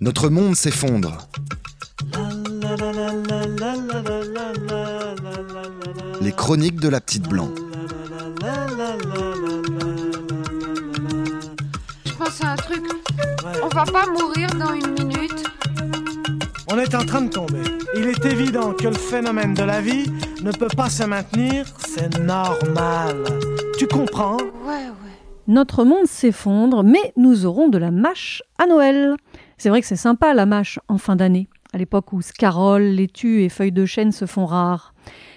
Notre monde s'effondre. Les chroniques de la petite blanc. Je pense à un truc. On va pas mourir dans une minute. On est en train de tomber. Il est évident que le phénomène de la vie ne peut pas se maintenir, c'est normal. Tu comprends? Ouais, ouais. Notre monde s'effondre, mais nous aurons de la mâche à Noël. C'est vrai que c'est sympa la mâche en fin d'année, à l'époque où scaroles, laitues et feuilles de chêne se font rares.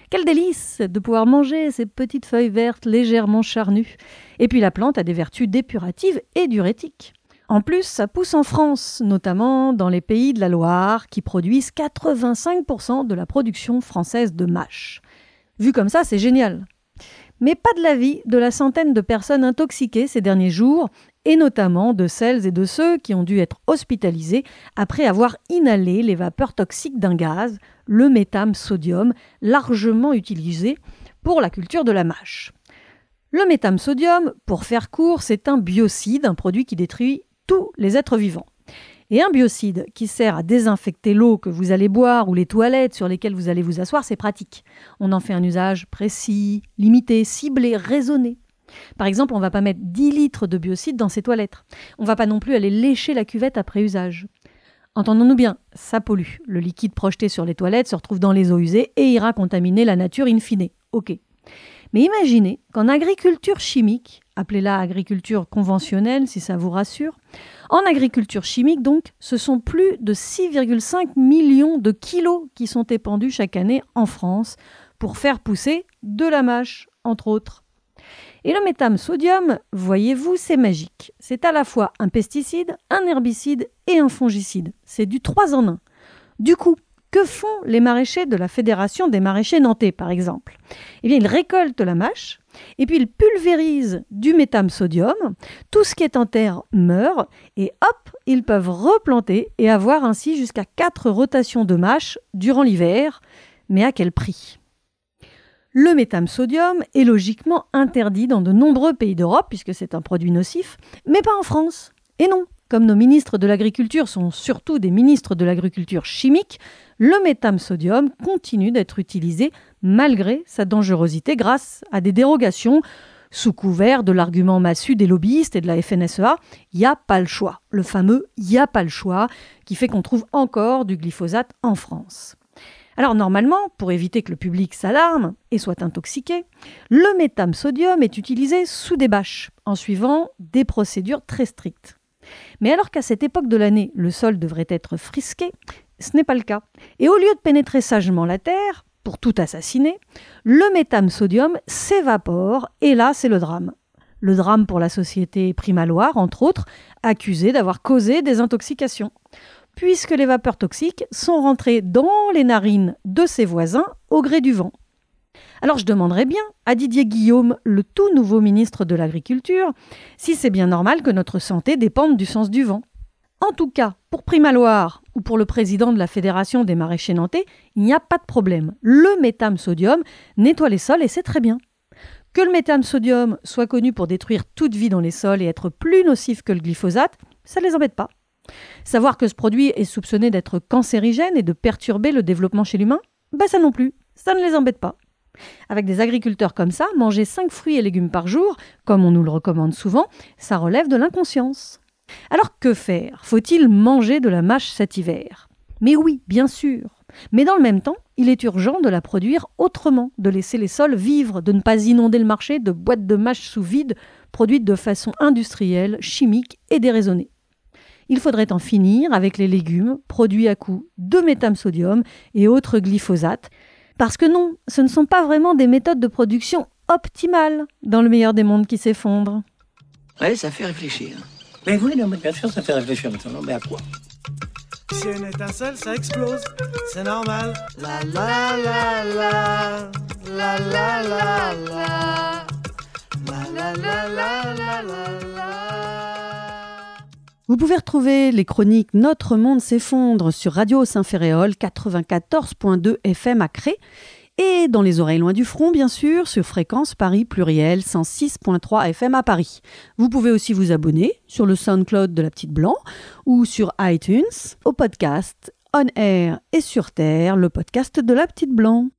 Quel délice de pouvoir manger ces petites feuilles vertes légèrement charnues. Et puis la plante a des vertus dépuratives et diurétiques. En plus, ça pousse en France, notamment dans les pays de la Loire, qui produisent 85% de la production française de mâche. Vu comme ça, c'est génial. Mais pas de l'avis de la centaine de personnes intoxiquées ces derniers jours, et notamment de celles et de ceux qui ont dû être hospitalisés après avoir inhalé les vapeurs toxiques d'un gaz, le métham sodium, largement utilisé pour la culture de la mâche. Le métham sodium, pour faire court, c'est un biocide, un produit qui détruit tous les êtres vivants. Et un biocide qui sert à désinfecter l'eau que vous allez boire ou les toilettes sur lesquelles vous allez vous asseoir, c'est pratique. On en fait un usage précis, limité, ciblé, raisonné. Par exemple, on ne va pas mettre 10 litres de biocide dans ses toilettes. On ne va pas non plus aller lécher la cuvette après usage. Entendons-nous bien, ça pollue. Le liquide projeté sur les toilettes se retrouve dans les eaux usées et ira contaminer la nature in fine. Ok. Mais imaginez qu'en agriculture chimique, appelez-la agriculture conventionnelle si ça vous rassure, en agriculture chimique donc, ce sont plus de 6,5 millions de kilos qui sont épandus chaque année en France pour faire pousser de la mâche, entre autres. Et le métham sodium, voyez-vous, c'est magique. C'est à la fois un pesticide, un herbicide et un fongicide. C'est du 3 en 1. Du coup, que font les maraîchers de la Fédération des maraîchers nantais, par exemple? Eh bien, ils récoltent la mâche, et puis ils pulvérisent du métham sodium, tout ce qui est en terre meurt, et hop, ils peuvent replanter et avoir ainsi jusqu'à 4 rotations de mâche durant l'hiver. Mais à quel prix? Le métham sodium est logiquement interdit dans de nombreux pays d'Europe, puisque c'est un produit nocif, mais pas en France. Et non, comme nos ministres de l'Agriculture sont surtout des ministres de l'Agriculture chimique, le métham sodium continue d'être utilisé malgré sa dangerosité grâce à des dérogations sous couvert de l'argument massu des lobbyistes et de la FNSEA, il n'y a pas le choix. Le fameux il n'y a pas le choix qui fait qu'on trouve encore du glyphosate en France. Alors normalement, pour éviter que le public s'alarme et soit intoxiqué, le métham sodium est utilisé sous des bâches, en suivant des procédures très strictes. Mais alors qu'à cette époque de l'année, le sol devrait être frisqué, ce n'est pas le cas. Et au lieu de pénétrer sagement la terre, pour tout assassiner, le métham sodium s'évapore et là c'est le drame. Le drame pour la société Primaloire, entre autres, accusée d'avoir causé des intoxications, puisque les vapeurs toxiques sont rentrées dans les narines de ses voisins au gré du vent. Alors je demanderais bien à Didier Guillaume, le tout nouveau ministre de l'Agriculture, si c'est bien normal que notre santé dépende du sens du vent. En tout cas, pour Primaloire ou pour le président de la Fédération des maraîchers nantais, il n'y a pas de problème. Le métham sodium nettoie les sols et c'est très bien. Que le métham sodium soit connu pour détruire toute vie dans les sols et être plus nocif que le glyphosate, ça ne les embête pas. Savoir que ce produit est soupçonné d'être cancérigène et de perturber le développement chez l'humain, bah ça non plus, ça ne les embête pas. Avec des agriculteurs comme ça, manger 5 fruits et légumes par jour, comme on nous le recommande souvent, ça relève de l'inconscience. Alors que faire? Faut-il manger de la mâche cet hiver? Mais oui, bien sûr. Mais dans le même temps, il est urgent de la produire autrement, de laisser les sols vivre, de ne pas inonder le marché de boîtes de mâche sous vide produites de façon industrielle, chimique et déraisonnée. Il faudrait en finir avec les légumes produits à coup de métham sodium et autres glyphosates, parce que non, ce ne sont pas vraiment des méthodes de production optimales dans le meilleur des mondes qui s'effondrent. Ouais, ça fait réfléchir. Mais oui, non, mais bien sûr, ça fait réfléchir maintenant. Mais à quoi? Si une étincelle, ça explose, c'est normal. La la la la, la la la la, la la la la la la la. Vous pouvez retrouver les chroniques Notre monde s'effondre sur Radio Saint-Ferréol 94.2 FM à Cré Et dans les oreilles loin du front, bien sûr, sur fréquence Paris pluriel 106.3 FM à Paris. Vous pouvez aussi vous abonner sur le SoundCloud de la Petite Blanc ou sur iTunes au podcast On Air et sur Terre, le podcast de la Petite Blanc.